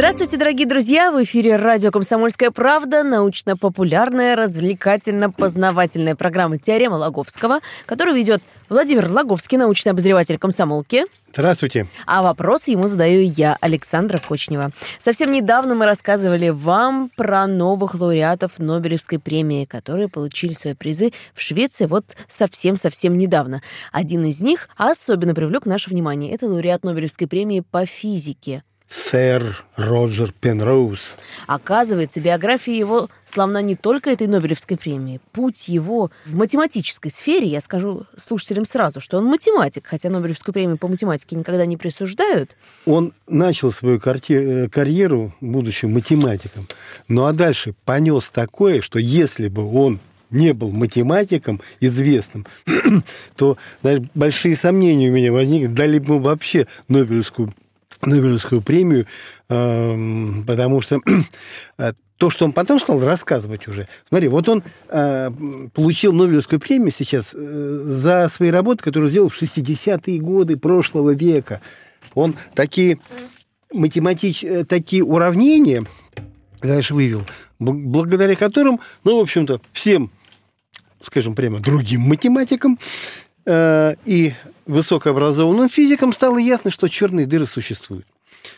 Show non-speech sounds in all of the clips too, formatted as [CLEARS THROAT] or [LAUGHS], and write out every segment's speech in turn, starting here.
Здравствуйте, дорогие друзья! В эфире радио «Комсомольская правда» научно-популярная, развлекательно-познавательная программа «Теорема Лаговского», которую ведет Владимир Лаговский, научный обозреватель комсомолки. Здравствуйте. А вопрос ему задаю я, Александра Кочнева. Совсем недавно мы рассказывали вам про новых лауреатов Нобелевской премии, которые получили свои призы в Швеции вот совсем-совсем недавно. Один из них особенно привлек наше внимание. Это лауреат Нобелевской премии по физике Сэр Роджер Пенроуз. Оказывается, биография его славна не только этой Нобелевской премии. Путь его в математической сфере, я скажу слушателям сразу, что он математик, хотя Нобелевскую премию по математике никогда не присуждают. Он начал свою карье- карьеру, будучи математиком, ну а дальше понес такое, что если бы он не был математиком известным, [CLEARS THROAT] то знаешь, большие сомнения у меня возникли, дали бы ему вообще Нобелевскую Нобелевскую премию, эм, потому что [CLEARS THROAT] э, то, что он потом стал рассказывать уже. Смотри, вот он э, получил Нобелевскую премию сейчас э, за свои работы, которые сделал в 60-е годы прошлого века. Он такие математич... такие уравнения, конечно, вывел, благодаря которым, ну, в общем-то, всем, скажем прямо, другим математикам и высокообразованным физикам стало ясно, что черные дыры существуют.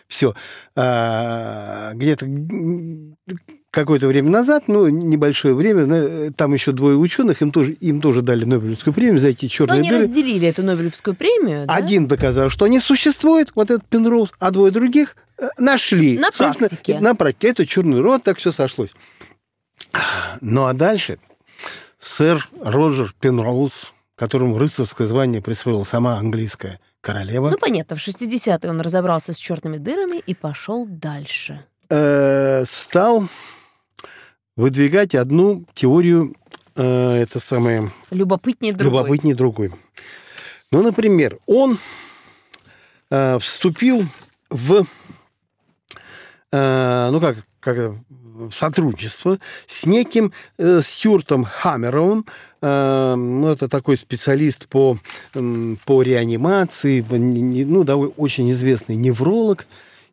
Все. где-то м, какое-то время назад, ну, небольшое время, там еще двое ученых, им тоже, им тоже дали Нобелевскую премию за эти Но черные они дыры. разделили эту Нобелевскую премию. да? Один доказал, что они существуют, вот этот Пенроуз, а двое других э, нашли. На практике. На практике. Это черный рот, так все сошлось. Ну, а дальше сэр Роджер Пенроуз, которому рыцарское звание присвоила сама английская королева, Ну, понятно, в 60-е он разобрался с черными дырами и пошел дальше. э, стал выдвигать одну теорию, э, это самое, Любопытнее другой. любопытнее другой. Ну, например, он э, вступил в, э, ну как, как сотрудничество с неким э, Стюартом Хаммеровым, э, ну, это такой специалист по, м, по реанимации, ну, да, очень известный невролог,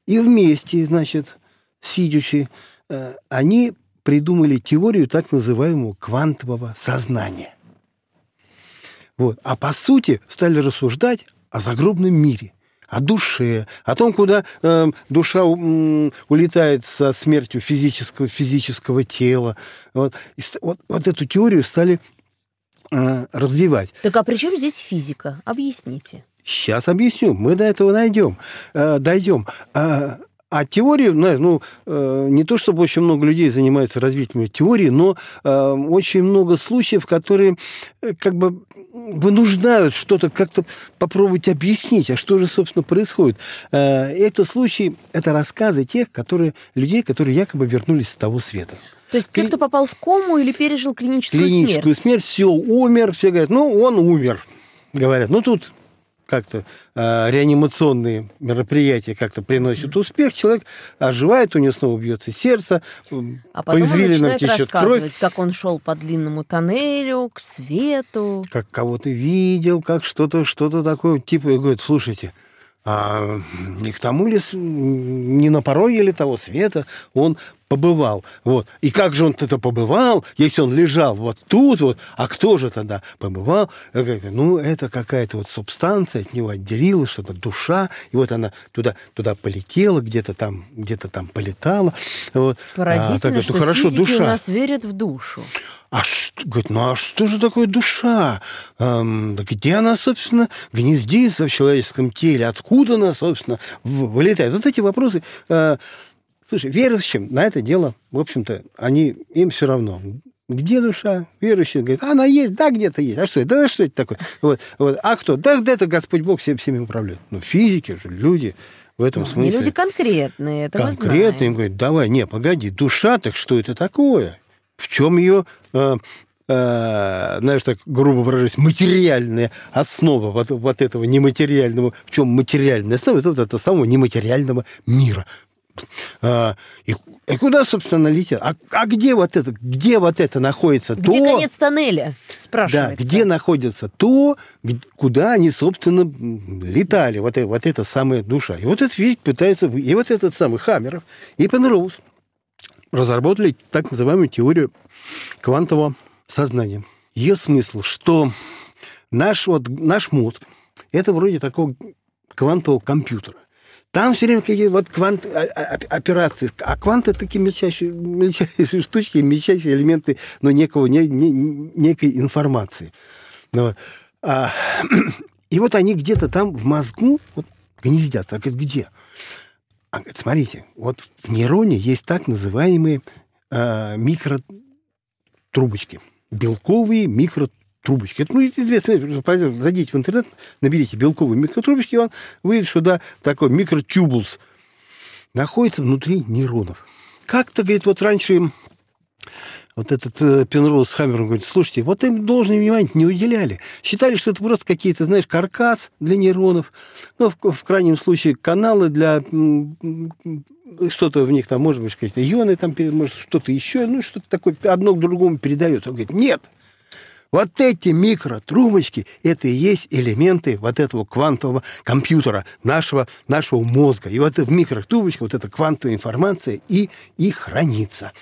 и вместе, значит, сидячи, э, они придумали теорию так называемого квантового сознания. Вот. А по сути стали рассуждать о загробном мире, о душе, о том, куда э, душа м, улетает со смертью физического, физического тела. Вот. И вот, вот эту теорию стали э, развивать. Так а при чем здесь физика? Объясните. Сейчас объясню, мы до этого найдем, э, дойдем. А, а теорию, знаешь, ну, э, не то чтобы очень много людей занимается развитием теории, но э, очень много случаев, которые э, как бы вынуждают что-то как-то попробовать объяснить, а что же, собственно, происходит. Э, это случаи, это рассказы тех, которые, людей, которые якобы вернулись с того света. То есть те, кто попал в кому или пережил клиническую, Клиническую смерть. смерть, все, умер, все говорят, ну, он умер, говорят. Ну, тут как-то э, реанимационные мероприятия как-то приносят успех, человек оживает, у него снова бьется сердце, А по извилинам течет кровь, как он шел по длинному тоннелю к свету. как кого-то видел, как что-то, что-то такое, типа, и говорит, слушайте, а не к тому ли, не на пороге ли того света? Он побывал. Вот. И как же он это побывал, если он лежал вот тут вот, а кто же тогда побывал? Ну, это какая-то вот субстанция от него отделилась, что-то душа, и вот она туда, туда полетела, где-то там, где-то там полетала. Вот. А, Поразительно, так, ну, что хорошо, душа. у нас верят в душу. А что, говорит, ну а что же такое душа? Эм, где она, собственно, гнездится в человеческом теле? Откуда она, собственно, в- вылетает? Вот эти вопросы. э, слушай, верующим на это дело, в общем-то, они, им все равно. Где душа? Верующий говорит, она есть, да, где-то есть. А что это? Да что это такое? Вот, вот. А кто? Да, это Господь Бог всем, всеми управляет. Ну, физики же, люди в этом Они смысле. люди конкретные, это знаем. им говорит, давай, не, погоди, душа, так что это такое? В чем ее, э, э, знаешь, так грубо выражаясь, материальная основа вот, вот этого нематериального, в чем материальная основа, это вот это самого нематериального мира. А, и, и куда, собственно, летят? А, а где вот это, где вот это находится? Где то, конец тоннеля, спрашивается. Да, где находится то, куда они, собственно, летали, вот, вот эта самая душа. И вот этот физик пытается... И вот этот самый Хаммеров и Пенроуз разработали так называемую теорию квантового сознания. Ее смысл, что наш, вот, наш мозг – это вроде такого квантового компьютера. Там все время какие-то вот квант, а, а, операции. А кванты такие мельчайшие, мельчайшие штучки, мельчайшие элементы но некого, не, не, некой информации. Ну, а, [CLEARS THROAT] и вот они где-то там в мозгу вот, гнездят. Так говорит, где? А, говорит, смотрите, вот в нейроне есть так называемые а, микротрубочки. Белковые микротрубочки трубочки. Это, ну, известно, зайдите в интернет, наберите белковые микротрубочки, и он выйдет, что да, такой микротюбулс находится внутри нейронов. Как-то, говорит, вот раньше вот этот э, Пенроуз с Хаммером говорит, слушайте, вот им должное внимание не уделяли. Считали, что это просто какие-то, знаешь, каркас для нейронов, ну, в, в крайнем случае, каналы для что-то в них там, может быть, какие-то ионы, там, может, что-то еще, ну, что-то такое, одно к другому передает. Он говорит, нет, вот эти микротрубочки – это и есть элементы вот этого квантового компьютера, нашего, нашего мозга. И вот в микротрубочках вот эта квантовая информация и, и хранится.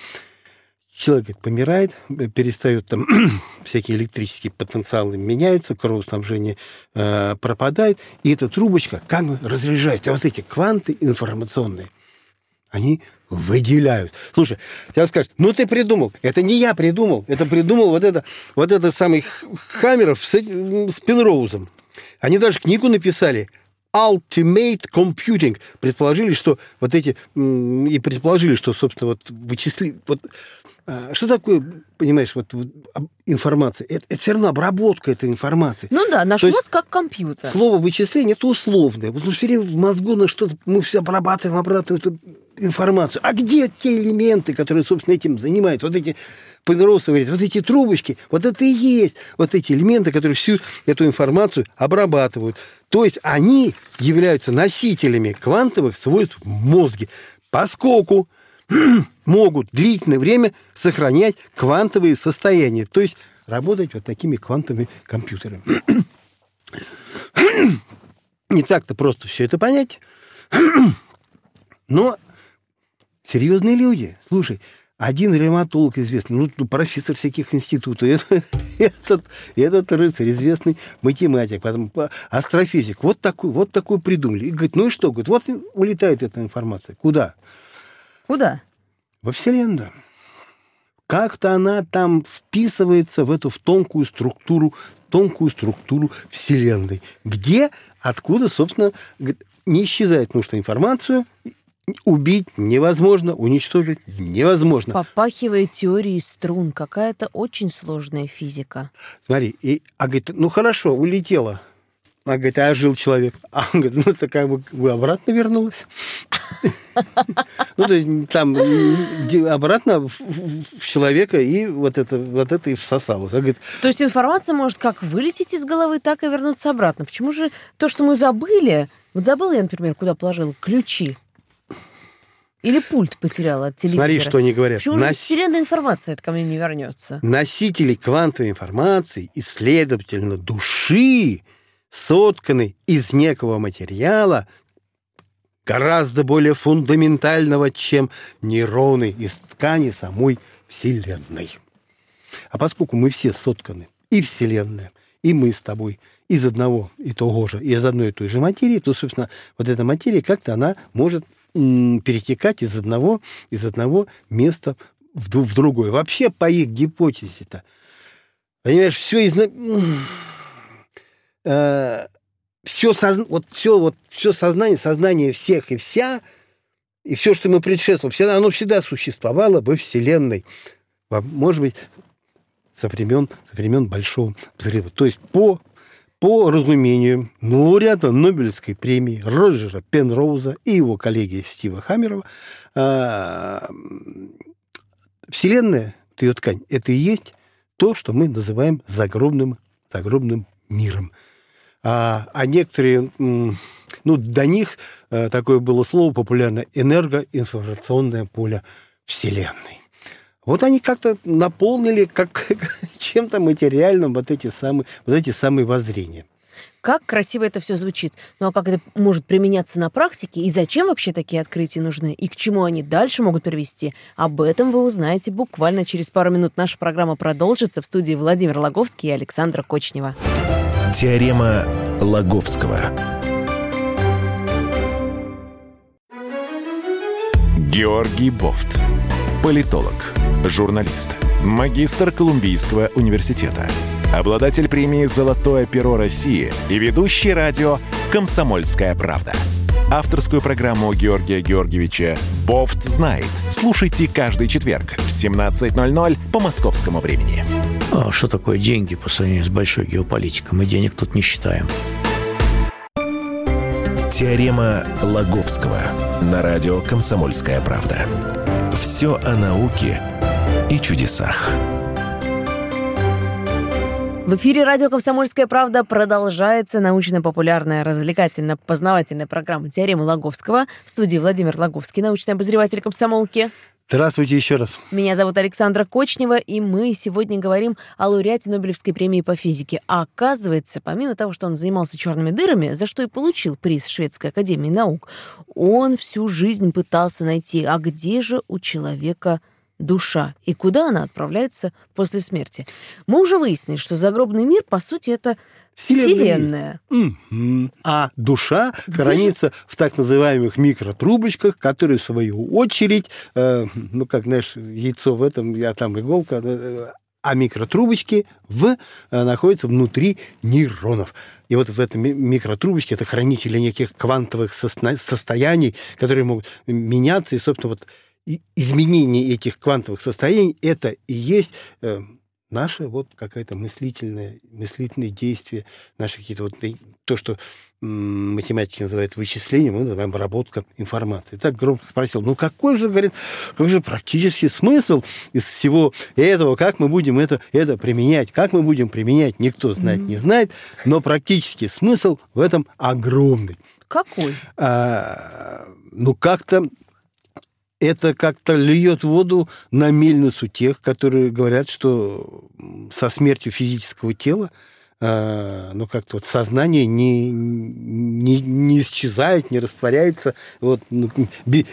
Человек помирает, перестает там [CLEARS THROAT] всякие электрические потенциалы меняются, кровоснабжение э, пропадает, и эта трубочка как бы разряжается. А вот эти кванты информационные, они выделяют. Слушай, я скажу, ну ты придумал. Это не я придумал. Это придумал вот это, вот это самый Хаммеров с, с Пенроузом. Они даже книгу написали Ultimate Computing. Предположили, что вот эти... И предположили, что, собственно, вот вычисли... Вот, а, что такое, понимаешь, вот, вот информация? Это, это все равно обработка этой информации. Ну да, наш То мозг как компьютер. Слово вычисление это условное. Вот все время в мозгу на что-то мы все обрабатываем, обрабатываем информацию. А где те элементы, которые, собственно, этим занимаются? Вот эти Пенроуз говорит, вот эти трубочки, вот это и есть вот эти элементы, которые всю эту информацию обрабатывают. То есть они являются носителями квантовых свойств в мозге, поскольку [CLEARS THROAT] могут длительное время сохранять квантовые состояния, то есть работать вот такими квантовыми компьютерами. [CLEARS THROAT] Не так-то просто все это понять, [CLEARS THROAT] но серьезные люди. Слушай, один ревматолог известный, ну, профессор всяких институтов, [LAUGHS] этот, этот рыцарь, известный математик, потом астрофизик, вот такой, вот такой придумали. И говорит, ну и что? Говорит, вот улетает эта информация. Куда? Куда? Во Вселенную. Как-то она там вписывается в эту в тонкую структуру, тонкую структуру Вселенной, где, откуда, собственно, не исчезает, что информацию убить невозможно, уничтожить невозможно. Попахивает теорией струн, какая-то очень сложная физика. Смотри, и, а говорит, ну хорошо, улетела. А говорит, а жил человек. [LAUGHS] А он говорит, ну это как бы обратно вернулась. [LAUGHS] Ну, то есть там обратно в человека и вот это, вот это и всосалось. То есть информация может как вылететь из головы, так и вернуться обратно. Почему же то, что мы забыли... Вот забыла я, например, куда положила ключи. Или пульт потеряла от телевизора. Смотри, что они говорят. Почему же вселенная информация это ко мне не вернется? Носители квантовой информации и, следовательно, души сотканы из некого материала, гораздо более фундаментального, чем нейроны из ткани самой Вселенной. А поскольку мы все сотканы, и Вселенная, и мы с тобой, из одного и того же, из одной и той же материи, то, собственно, вот эта материя как-то она может перетекать из одного, из одного места в, в другое. Вообще, по их гипотезе-то, понимаешь, все из... Э, все, вот, все, вот, все сознание, сознание всех и вся, и все, что мы предшествовали, все, оно всегда существовало во Вселенной. Может быть, со времен, со времен Большого взрыва. То есть по по разумению лауреата Нобелевской премии Роджера Пенроуза и его коллеги Стива Хаммерова, а, Вселенная, ее ткань, это и есть то, что мы называем загробным, загробным миром. А, а некоторые, ну, до них э, такое было слово популярное энергоинформационное поле Вселенной. Вот они как-то наполнили как, [LAUGHS] чем-то материальным вот эти самые, вот эти самые воззрения. Как красиво это все звучит. Ну а как это может применяться на практике? И зачем вообще такие открытия нужны? И к чему они дальше могут привести? Об этом вы узнаете буквально через пару минут. Наша программа продолжится в студии Владимир Логовский и Александра Кочнева. Теорема Лаговского. Георгий Бофт. Политолог, журналист, магистр Колумбийского университета, обладатель премии «Золотое перо России» и ведущий радио «Комсомольская правда». Авторскую программу Георгия Георгиевича «Бофт знает». Слушайте каждый четверг в 17.00 по московскому времени. А что такое деньги по сравнению с большой геополитикой? Мы денег тут не считаем. Теорема Лаговского на радио «Комсомольская правда». Все о науке и чудесах. В эфире радио «Комсомольская правда» продолжается научно-популярная, развлекательно-познавательная программа «Теорема Лаговского». В студии Владимир Лаговский, научный обозреватель комсомолки. Здравствуйте еще раз. Меня зовут Александра Кочнева, и мы сегодня говорим о лауреате Нобелевской премии по физике. А оказывается, помимо того, что он занимался черными дырами, за что и получил приз Шведской академии наук, он всю жизнь пытался найти, а где же у человека душа и куда она отправляется после смерти. Мы уже выяснили, что загробный мир, по сути, это Вселенная. Вселенная. А душа Где хранится в так называемых микротрубочках, которые, в свою очередь, э, ну, как, знаешь, яйцо в этом, я там иголка, э, а микротрубочки в, э, находятся внутри нейронов. И вот в этом микротрубочке это хранители неких квантовых состояний, которые могут меняться. И, собственно, вот изменение этих квантовых состояний это и есть э, наше вот какое-то мыслительное, мыслительное действие, наши какие-то вот то, что математики называют вычислением, мы называем обработка информации. Так громко спросил, ну какой же, говорит, какой же практический смысл из всего этого, как мы будем это, это применять, как мы будем применять, никто знать mm-hmm. не знает, но практический смысл в этом огромный. Какой? А, ну как-то это как-то льет воду на мельницу тех, которые говорят, что со смертью физического тела э, ну, как-то вот сознание не, не, не исчезает, не растворяется вот, ну,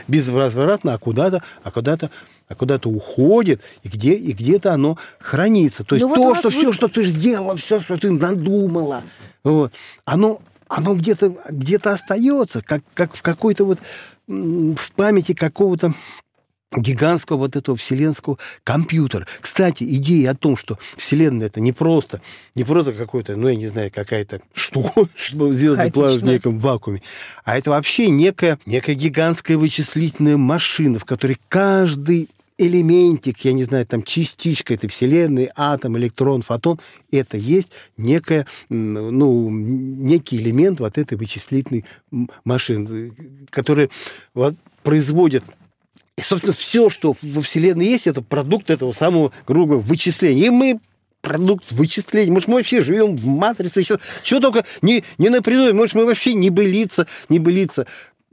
безвозвратно, а куда-то, а куда-то а куда-то уходит, и где и где-то оно хранится. То есть ну, то, что вы... все, что ты сделала, все, что ты надумала, вот, оно, оно где-то где остается, как, как в какой-то вот в памяти какого-то гигантского вот этого вселенского компьютера. Кстати, идея о том, что Вселенная это не просто, не просто какой-то, ну, я не знаю, какая-то [LAUGHS] штука, чтобы звезды плавают в неком вакууме, а это вообще некая, некая гигантская вычислительная машина, в которой каждый элементик, я не знаю, там частичка этой Вселенной, атом, электрон, фотон, это есть некая, ну, некий элемент вот этой вычислительной машины, которая вот, производит и, собственно, все, что во Вселенной есть, это продукт этого самого, грубо вычисления. И мы продукт вычислений. Может, мы вообще живем в матрице сейчас. Чего только не, не напридумали. Может, мы вообще не былица, не былица,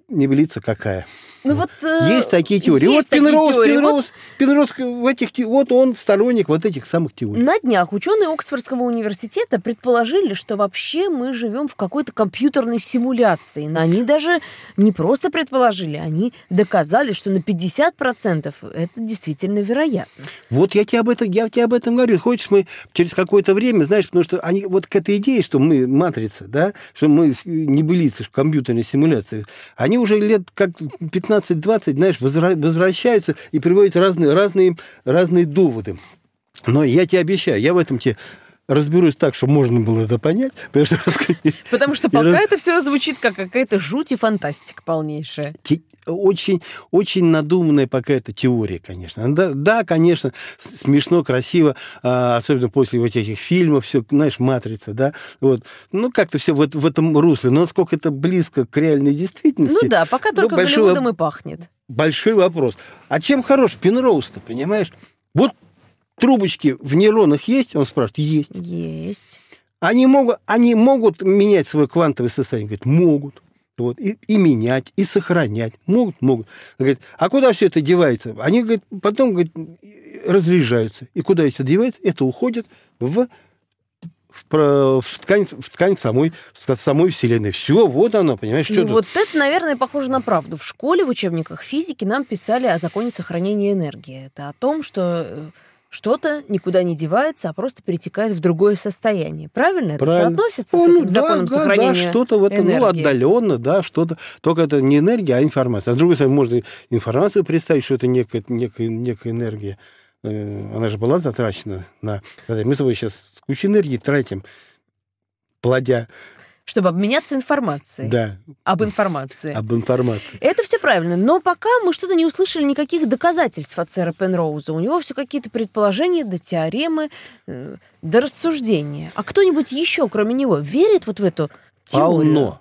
не былица какая. Ну, вот, э, есть такие теории. Есть вот Пенроуз, теории. Пенроуз, вот... Пенроуз в этих, вот он сторонник вот этих самых теорий. На днях ученые Оксфордского университета предположили, что вообще мы живем в какой-то компьютерной симуляции. Они даже не просто предположили, они доказали, что на 50% это действительно вероятно. Вот я тебе об этом, я тебе об этом говорю. Хочешь, мы через какое-то время, знаешь, потому что они вот к этой идее, что мы матрица, да, что мы не былицы, что компьютерная симуляция, они уже лет как 15 15-20, знаешь, возвращаются и приводят разные, разные, разные доводы. Но я тебе обещаю, я в этом тебе разберусь так, чтобы можно было это понять. Потому что, [LAUGHS] потому что пока это все звучит как какая-то жуть и фантастика полнейшая. Очень, очень надуманная пока эта теория, конечно. Да, да, конечно, смешно, красиво, а, особенно после вот этих фильмов, все, знаешь, «Матрица», да, вот. Ну, как-то все в, в этом русле. Но насколько это близко к реальной действительности... Ну да, пока только ну, Голливудом и пахнет. Большой вопрос. А чем хорош Пенроуз-то, понимаешь? Вот трубочки в нейронах есть? Он спрашивает, есть. Есть. Они могут, они могут менять свое квантовое состояние? Говорит, могут. Вот, и, и менять, и сохранять. Могут, могут. Говорит, а куда все это девается? Они, говорит, потом, говорит, разряжаются. И куда это девается? Это уходит в в, в, ткань, в ткань самой, самой Вселенной. Все, вот оно, понимаешь, что ну, Вот это, наверное, похоже на правду. В школе, в учебниках физики нам писали о законе сохранения энергии. Это о том, что э, что-то никуда не девается, а просто перетекает в другое состояние. Правильно? Это Правильно. соотносится ну, с этим да, законом да, сохранения да, что-то в этом, ну, энергии? ну, отдаленно, да, что-то. Только это не энергия, а информация. А с другой стороны, можно информацию представить, что это некая, некая, некая энергия. Э, она же была затрачена на... Мы с тобой сейчас кучу энергии тратим, плодя чтобы обменяться информацией. Да. Об информации. Об информации. Это все правильно. Но пока мы что-то не услышали никаких доказательств от сэра Пенроуза. У него все какие-то предположения, до теоремы, э, до рассуждения. А кто-нибудь еще, кроме него, верит вот в эту теорию? Полно.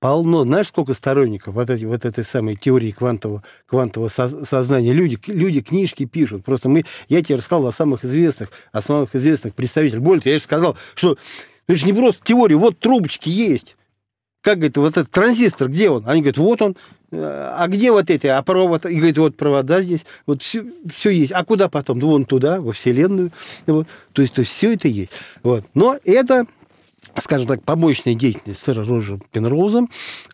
Полно. Знаешь, сколько сторонников вот, эти, вот этой самой теории квантового, квантового со- сознания? Люди, люди книжки пишут. Просто мы, я тебе рассказал о самых известных, о самых известных представителях. Более того, я же сказал, что это же не просто теория, вот трубочки есть. Как говорит, вот этот транзистор, где он? Они говорят, вот он. А где вот эти? А провод? И говорит, вот провода здесь. Вот все, все есть. А куда потом? Вон туда, во Вселенную. Вот. То есть, то есть все это есть. Вот. Но это скажем так, побочная деятельность сэра Роджера Пенроуза,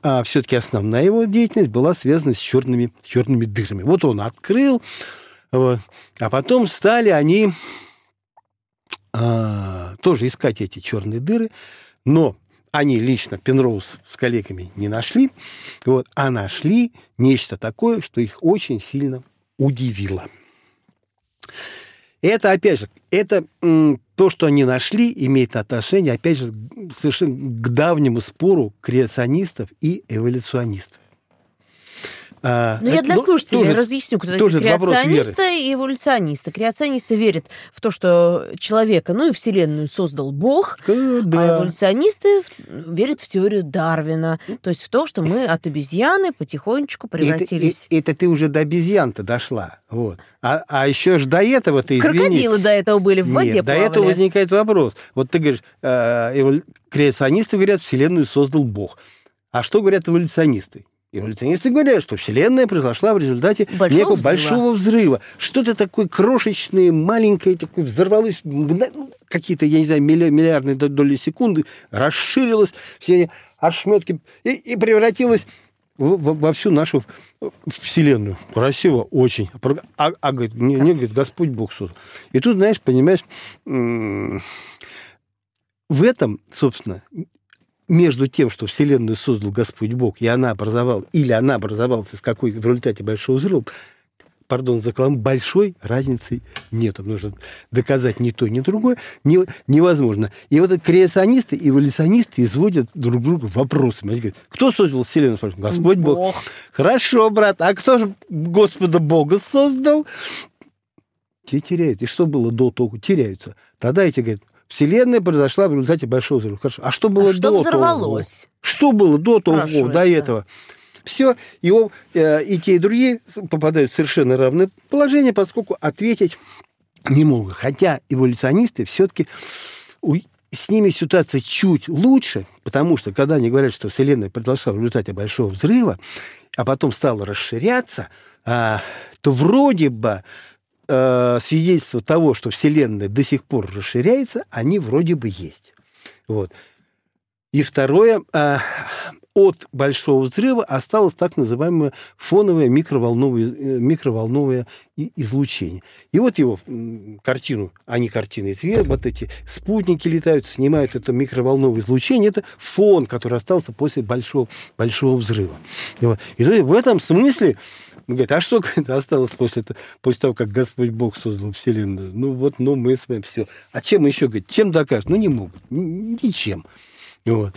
а все-таки основная его деятельность была связана с черными, черными дырами. Вот он открыл, вот, а потом стали они а, тоже искать эти черные дыры, но они лично, Пенроуз с коллегами, не нашли, вот, а нашли нечто такое, что их очень сильно удивило. Это, опять же, это то, что они нашли, имеет отношение, опять же, совершенно к давнему спору креационистов и эволюционистов. А, ну, я для ну, слушателей тоже, разъясню, кто тоже креационисты и эволюционисты. Креационисты верят в то, что человека, ну и Вселенную создал Бог, да. а эволюционисты верят в теорию Дарвина, то есть в то, что мы от обезьяны потихонечку превратились. Это, это, это ты уже до обезьян-то дошла. Вот. А, а еще ж до этого ты извини. Крокодилы до этого были в воде Нет, плавали. до этого возникает вопрос. Вот ты говоришь, э, креационисты говорят, Вселенную создал Бог. А что говорят эволюционисты? Эволюционисты говорят, что Вселенная произошла в результате большого некого взрыва. большого взрыва. Что-то такое крошечное, маленькое, такое взорвалось, ну, какие-то, я не знаю, миллиардные доли секунды, расширилось, все ошметки, и, и превратилось во, во всю нашу Вселенную. Красиво очень. А, а говорит, не, не, говорит, Господь Бог создал. И тут, знаешь, понимаешь, в этом, собственно, между тем, что Вселенную создал Господь Бог, и она образовалась, или она образовалась из какой в результате большого взрыва, пардон за клам, большой разницы нет. Нужно доказать ни то, ни другое не, невозможно. И вот креационисты и эволюционисты изводят друг друга вопросами. Они говорят, кто создал Вселенную? Господь Бог. Бог. Хорошо, брат, а кто же Господа Бога создал? Те теряют. И что было до того? Теряются. Тогда эти говорят, Вселенная произошла в результате большого взрыва. Хорошо. А что было а что до взорвалось? того? Что было до того, до этого? Все, и, э, и те, и другие попадают в совершенно равное положение, поскольку ответить не могут. Хотя эволюционисты все-таки с ними ситуация чуть лучше, потому что когда они говорят, что Вселенная произошла в результате большого взрыва, а потом стала расширяться, а, то вроде бы э, свидетельства того, что Вселенная до сих пор расширяется, они вроде бы есть. Вот. И второе, э, от большого взрыва осталось так называемое фоновое микроволновое, э, микроволновое излучение. И вот его картину, они картины цвет, вот эти спутники летают, снимают это микроволновое излучение, это фон, который остался после большого, большого взрыва. И, вот. и в этом смысле он говорит, а что [LAUGHS] осталось после, после того, как Господь Бог создал Вселенную? Ну вот, ну мы с вами все. А чем еще, говорит, чем докажут? Ну не могут, ничем. Вот.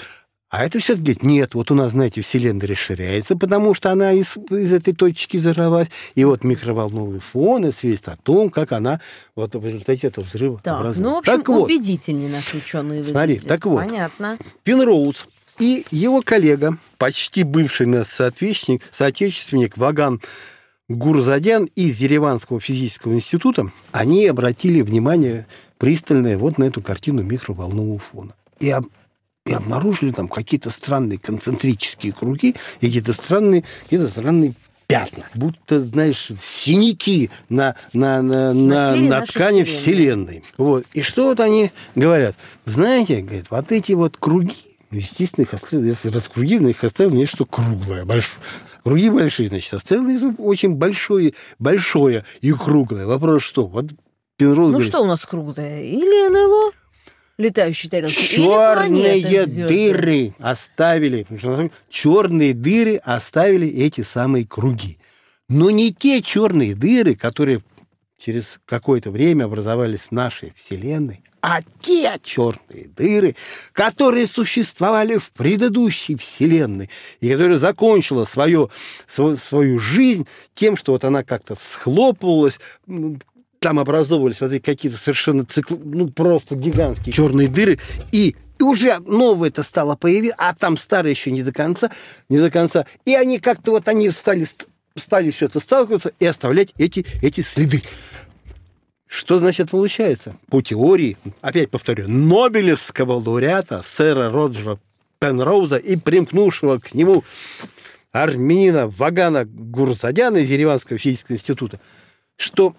А это все говорит, нет, вот у нас, знаете, Вселенная расширяется, потому что она из, из этой точки взорвалась. И вот микроволновый фон и свидетельствует о том, как она вот в результате этого взрыва так, образуется. Ну, в общем, так вот, убедительнее наши ученые выглядят. Смотри, так вот. Понятно. Пенроуз и его коллега, почти бывший наш соотечественник, соотечественник Ваган Гурзадян из Ереванского физического института, они обратили внимание пристальное вот на эту картину микроволнового фона. И, и обнаружили там какие-то странные концентрические круги, какие-то странные, какие-то странные пятна, будто, знаешь, синяки на, на, на, на, На на, ткани нашей Вселенной. Вот. И что вот они говорят? Знаете, говорят, вот эти вот круги, ну, естественно, их оставили, если раз круги, на их оставили нечто круглое, большое. Круги большие, значит, оставили очень большое, большое и круглое. Вопрос что? Вот Пенроуз Ну говорит, что у нас круглое? Или НЛО? Летающие тарелки? черные дыры оставили, черные дыры оставили эти самые круги. Но не те черные дыры, которые через какое-то время образовались в нашей Вселенной, а те черные дыры, которые существовали в предыдущей Вселенной и которая закончила свое, свою, свою жизнь тем, что вот она как-то схлопывалась, там образовывались вот эти какие-то совершенно цикл, ну просто гигантские черные дыры, и и уже новое это стало появиться, а там старое еще не до конца, не до конца. И они как-то вот они стали, стали все это сталкиваться и оставлять эти, эти следы. Что значит получается? По теории, опять повторю, Нобелевского лауреата сэра Роджера Пенроуза и примкнувшего к нему армянина Вагана Гурзадяна из Ереванского физического института, что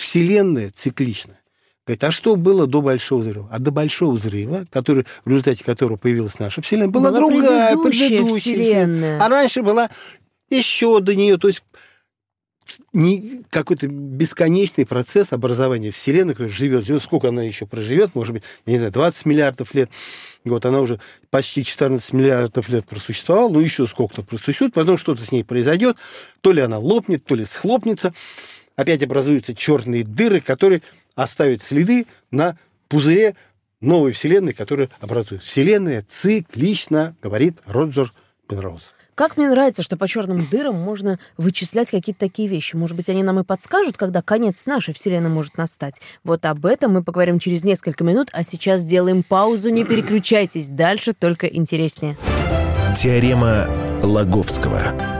Вселенная циклична. Говорит, а что было до Большого взрыва? А до Большого взрыва, который, в результате которого появилась наша Вселенная, была, Была другая, предыдущая предыдущая Вселенная. А раньше была еще до нее, то есть не, какой-то бесконечный процесс образования Вселенной, который живет, живет, сколько она еще проживет, может быть, я не знаю, 20 миллиардов лет. Вот она уже почти 14 миллиардов лет просуществовала, ну еще сколько-то просуществует, потом что-то с ней произойдет, то ли она лопнет, то ли схлопнется, опять образуются черные дыры, которые оставят следы на пузыре новой Вселенной, которая образуется. Вселенная циклична, говорит Роджер Пенроуз. Как мне нравится, что по черным дырам можно вычислять какие-то такие вещи. Может быть, они нам и подскажут, когда конец нашей Вселенной может настать. Вот об этом мы поговорим через несколько минут, а сейчас сделаем паузу. Не переключайтесь, дальше только интереснее. Теорема Лаговского.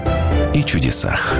и чудесах.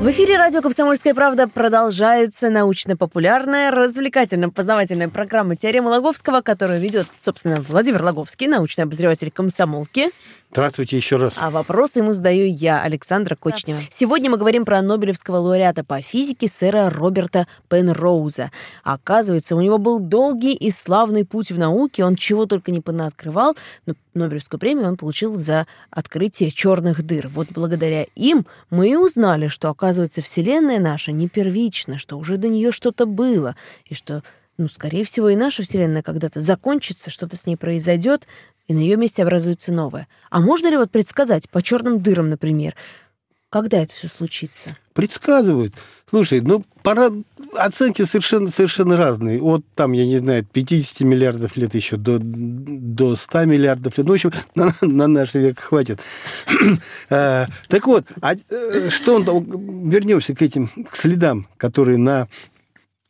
В эфире радио «Комсомольская правда» продолжается научно-популярная, развлекательно-познавательная программа «Теорема Лаговского», которую ведет, собственно, Владимир Лаговский, научный обозреватель комсомолки. Здравствуйте еще раз. А вопросы ему задаю я, Александра Кочнева. Сегодня мы говорим про Нобелевского лауреата по физике сэра Роберта Пенроуза. Оказывается, у него был долгий и славный путь в науке, он чего только не понаоткрывал, но Нобелевскую премию он получил за открытие черных дыр. Вот благодаря им мы и узнали, что, оказывается, Вселенная наша не первична, что уже до нее что-то было, и что ну, скорее всего, и наша Вселенная когда-то закончится, что-то с ней произойдет, и на ее месте образуется новое. А можно ли вот предсказать по черным дырам, например, когда это все случится? Предсказывают. Слушай, ну, пора... оценки совершенно, совершенно разные. От, там, я не знаю, 50 миллиардов лет еще до, до 100 миллиардов лет. Ну, в общем, [LAUGHS] на, на наш век хватит. А, [CLEARS THROAT] так вот, а, э, что он... Вернемся к этим к следам, которые на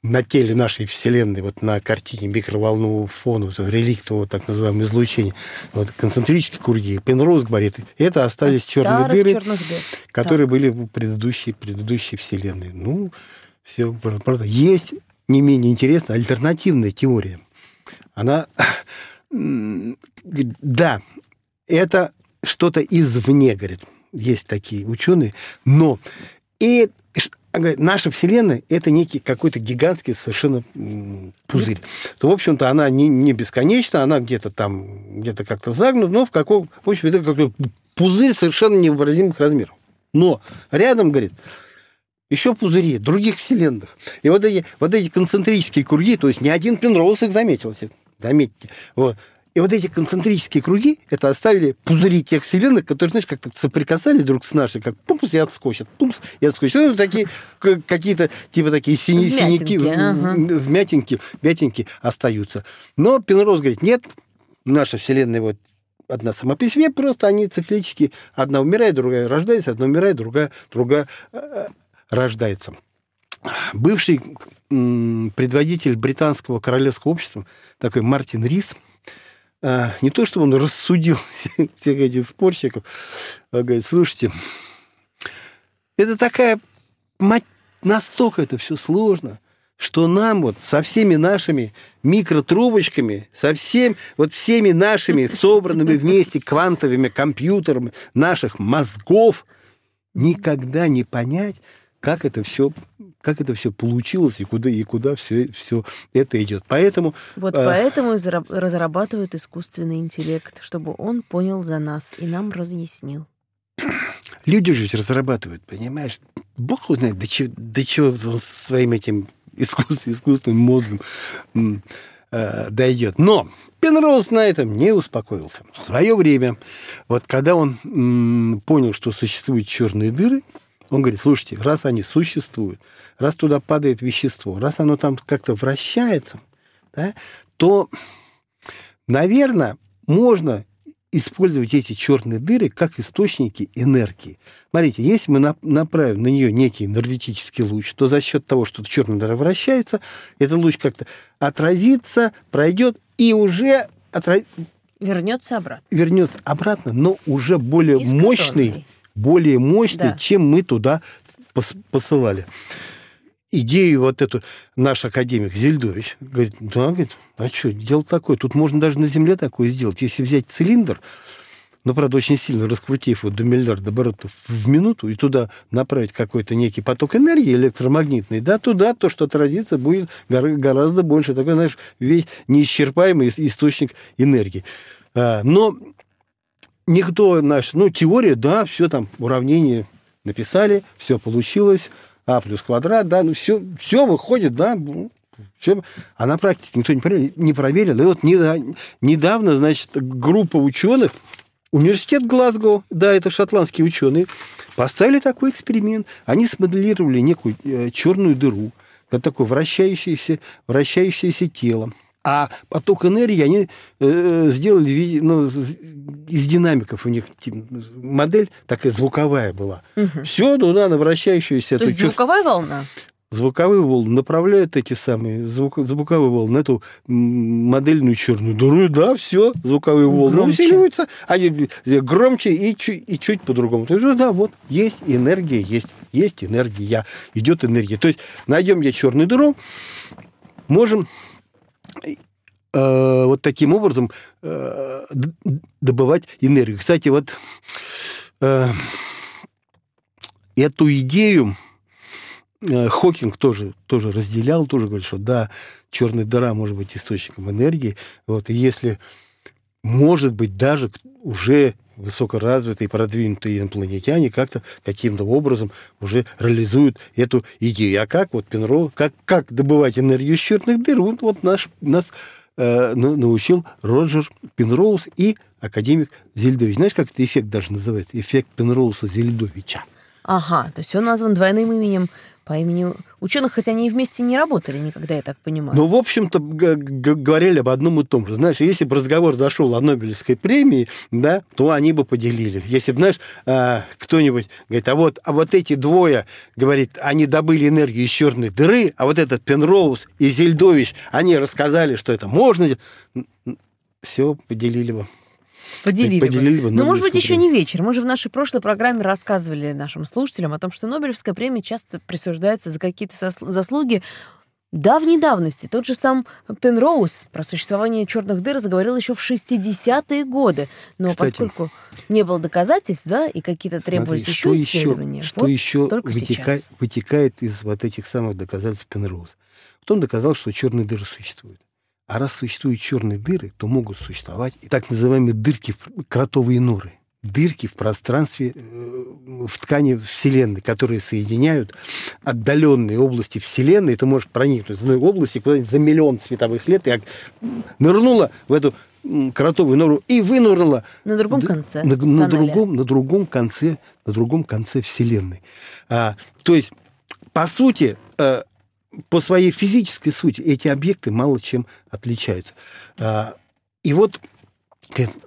на теле нашей Вселенной, вот на картине микроволнового фона, вот реликтового так называемого излучения, вот концентрические круги. Пенроуз говорит, это остались От черные дыры, черных дыр. которые были в предыдущей, предыдущей Вселенной. Ну, все правда. Есть не менее интересная альтернативная теория. Она, да, это что-то извне, говорит, есть такие ученые, но и говорит, наша Вселенная – это некий какой-то гигантский совершенно пузырь. То, в общем-то, она не, не бесконечна, она где-то там, где-то как-то загнута, но в каком, в общем, это какой-то пузырь совершенно невыразимых размеров. Но рядом, говорит, еще пузыри других вселенных. И вот эти, вот эти концентрические круги, то есть ни один Пенроуз их заметил, заметьте. Вот. И вот эти концентрические круги, это оставили пузыри тех вселенных, которые, знаешь, как-то соприкасались друг с нашей, как пумс и отскочат, пумс и отскочат. Это такие какие-то, типа такие сини, Вмятинки, синяки, ага. вмятинки, вмятинки остаются. Но Пенроуз говорит, нет, наша вселенная вот одна сама по себе, просто они циклически, одна умирает, другая рождается, одна умирает, другая, другая э, рождается. Бывший предводитель британского королевского общества, такой Мартин Рис, не то, чтобы он рассудил [LAUGHS] всех этих спорщиков, а говорит, слушайте, это такая, мать, настолько это все сложно, что нам вот со всеми нашими микротрубочками, со всем, вот всеми нашими [LAUGHS] собранными вместе квантовыми компьютерами наших мозгов никогда не понять, как это все, как это все получилось и куда и куда все, все это идет. Поэтому Вот э, поэтому и разрабатывают искусственный интеллект, чтобы он понял за нас и нам разъяснил. люди же разрабатывают, понимаешь? Бог его знает, до чего, до чего он своим этим искусств- искусственным мозгом э, дойдет. Но Пенроуз на этом не успокоился. В свое время, вот когда он м, понял, что существуют черные дыры, он говорит, слушайте, раз они существуют, раз туда падает вещество, раз оно там как-то вращается, да, то, наверное, можно использовать эти черные дыры как источники энергии. Смотрите, если мы на- направим на нее некий энергетический луч, то за счет того, что черная дыра вращается, этот луч как-то отразится, пройдет и уже отра- Вернется обратно. вернется обратно, но уже более мощный, более мощный, Да. чем мы туда пос- посылали. Идею вот эту наш академик Зельдович говорит, да, говорит, а что, дело такое, тут можно даже на Земле такое сделать. Если взять цилиндр, но, правда, очень сильно раскрутив его до миллиарда оборотов в минуту и туда направить какой-то некий поток энергии электромагнитный, да, туда то, что отразится, будет гора- гораздо больше. Такой, знаешь, весь неисчерпаемый ис- источник энергии. А, Но никто наш, ну, теория, да, все там, уравнение написали, все получилось, а плюс квадрат, да, ну, все, все выходит, да, ну, все, а на практике никто не проверил, не проверил. И вот неда- недавно, значит, группа ученых, университет Глазго, да, это шотландские ученые, поставили такой эксперимент. Они смоделировали некую э, черную дыру, это такое вращающееся, вращающееся тело. А поток энергии они э, сделали в виде, ну, из динамиков у них типа, модель такая звуковая была. Все туда на вращающуюся То есть чер- звуковая волна? звуковые волны направляют эти самые звук, звуковые волны эту модельную черную дыру, да, все, звуковые волны Громче. усиливаются, они громче и, чуть- и чуть по-другому. То есть, ну да, вот, есть энергия, есть, есть энергия, идет энергия. То есть, найдем я черную дыру, можем э, вот таким образом э, добывать энергию. Кстати, вот э, эту идею Хокинг тоже, тоже разделял, тоже говорит, что да, черная дыра может быть источником энергии. Вот, и если, может быть, даже уже высокоразвитые, продвинутые инопланетяне как-то каким-то образом уже реализуют эту идею. А как вот Пенроуз, как, как добывать энергию из черных дыр, вот, вот наш, нас э, на- научил Роджер Пенроуз и академик Зельдович. Знаешь, как этот эффект даже называется? Эффект Пенроуза-Зельдовича. Ага, то есть он назван двойным именем по имени ученых, хотя они и вместе не работали никогда, я так понимаю. Ну, в общем-то, говорили об одном и том же. Знаешь, если бы разговор зашел о Нобелевской премии, да, то они бы поделили. Если бы, знаешь, а, кто-нибудь говорит, а вот, а вот эти двое, говорит, они добыли энергию из черной дыры, а вот этот Пенроуз и Зельдович, они рассказали, что это можно. Все, поделили бы. Поделили, поделили бы бы. Но, может быть, еще не вечер. Мы же в нашей прошлой программе рассказывали нашим слушателям о том, что Нобелевская премия часто присуждается за какие-то заслуги давней давности. Тот же сам Пенроуз про существование черных дыр заговорил еще в 60-е годы. Но Кстати, поскольку не было доказательств, да, и какие-то требовались Смотри, еще исследования, что вот еще только вытекает, сейчас. вытекает из вот этих самых доказательств Пенроуза? Вот он доказал, что черные дыры существуют. А раз существуют черные дыры, то могут существовать и так называемые дырки, кротовые норы. дырки в пространстве, э, в ткани Вселенной, которые соединяют отдаленные области Вселенной. Ты можешь проникнуть в одной области куда-нибудь за миллион световых лет. Я нырнула в эту кротовую нору и вынырнула на другом конце на, на другом на другом конце на другом конце вселенной а, то есть по сути а, по своей физической сути эти объекты мало чем отличаются а, и вот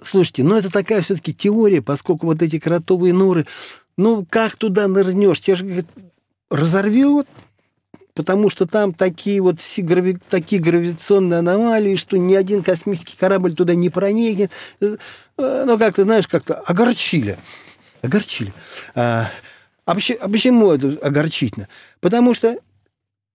Слушайте, ну это такая все-таки теория, поскольку вот эти кротовые норы, ну как туда нырнешь? Тебя же говорит, разорвет, потому что там такие вот такие гравитационные аномалии, что ни один космический корабль туда не проникнет. Э, ну, как-то, знаешь, как-то огорчили. Огорчили. А, а, почему это огорчительно? Потому что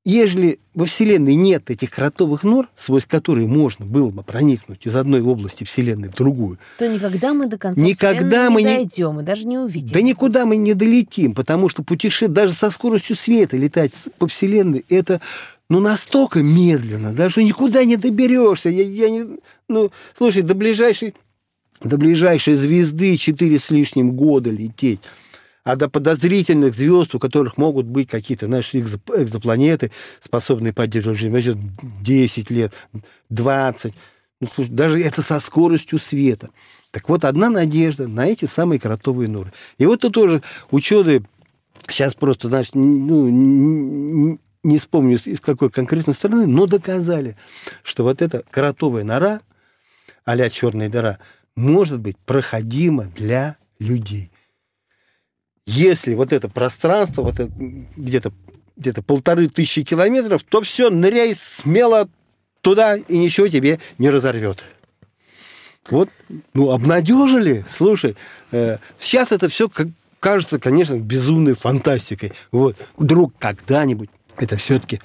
Ежели во Вселенной нет этих кротовых нор, сквозь которые можно было бы проникнуть из одной области Вселенной в другую, то никогда мы до конца никогда мы не дойдем и даже не увидим. Да никуда мы не долетим, потому что путешествие даже со скоростью света летать по Вселенной это ну, настолько медленно, да, что никуда не доберешься. Я, я не, ну, слушай, до ближайшей, до ближайшей звезды четыре с лишним года лететь а до подозрительных звезд, у которых могут быть какие-то, знаешь, экзопланеты, способные поддерживать жизнь, значит, 10 лет, 20. Ну, слушай, даже это со скоростью света. Так вот, одна надежда на эти самые кротовые норы. И вот тут тоже ученые сейчас просто, значит, ну, не вспомню, из какой конкретной страны, но доказали, что вот эта кротовая нора, а черная дыра, может быть проходима для людей если вот это пространство, вот это где-то где-то полторы тысячи километров, то все, ныряй смело туда, и ничего тебе не разорвет. Вот, ну, обнадежили. Слушай, э, сейчас это все как, кажется, конечно, безумной фантастикой. Вот, вдруг когда-нибудь это все-таки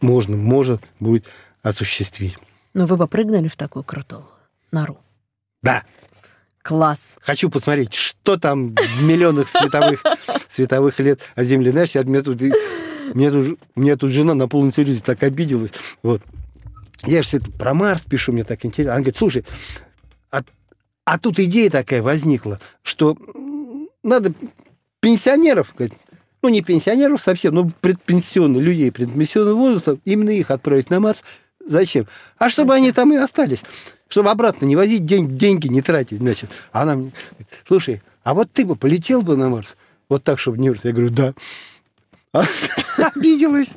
можно, может будет осуществить. Но вы бы прыгнули в такую крутую нору? Да. Класс. Хочу посмотреть, что там в миллионах световых, световых лет от Земли. Знаешь, я, мне, тут, мне, тут, мне тут жена на полном серьезе так обиделась. Вот. Я же про Марс пишу, мне так интересно. Она говорит, слушай, а, а тут идея такая возникла, что надо пенсионеров, ну, не пенсионеров совсем, но предпенсионных людей предпенсионного возраста, именно их отправить на Марс. Зачем? А чтобы они там и остались чтобы обратно не возить день, деньги, не тратить, значит. А она мне, слушай, а вот ты бы полетел бы на Марс? Вот так, чтобы не... Я говорю, да. [LAUGHS] Обиделась.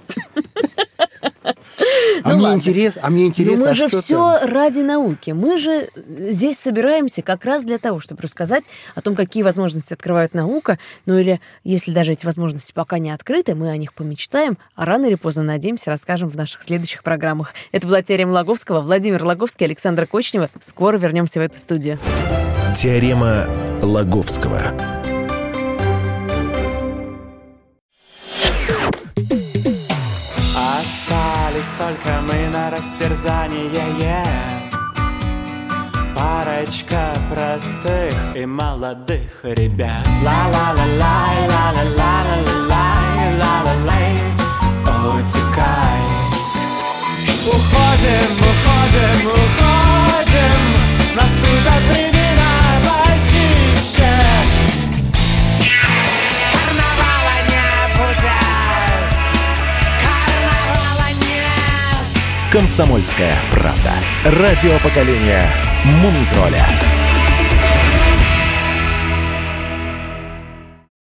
[LAUGHS] А, ну, мне интерес, а мне интересно, Но мы а же все там? ради науки. Мы же здесь собираемся как раз для того, чтобы рассказать о том, какие возможности открывает наука. Ну или, если даже эти возможности пока не открыты, мы о них помечтаем, а рано или поздно, надеемся, расскажем в наших следующих программах. Это была Теорема Логовского, Владимир Логовский, Александр Кочнева. Скоро вернемся в эту студию. Теорема Логовского. Остались только мы на растерзание yeah. Парочка простых и молодых ребят. Ла-ла-ла-лай, ла-ла-ла-ла-лай, ла-ла-лай. Утекай. Уходим, уходим, уходим. Наступят времена «Комсомольская правда». Радио поколения Мумитроля.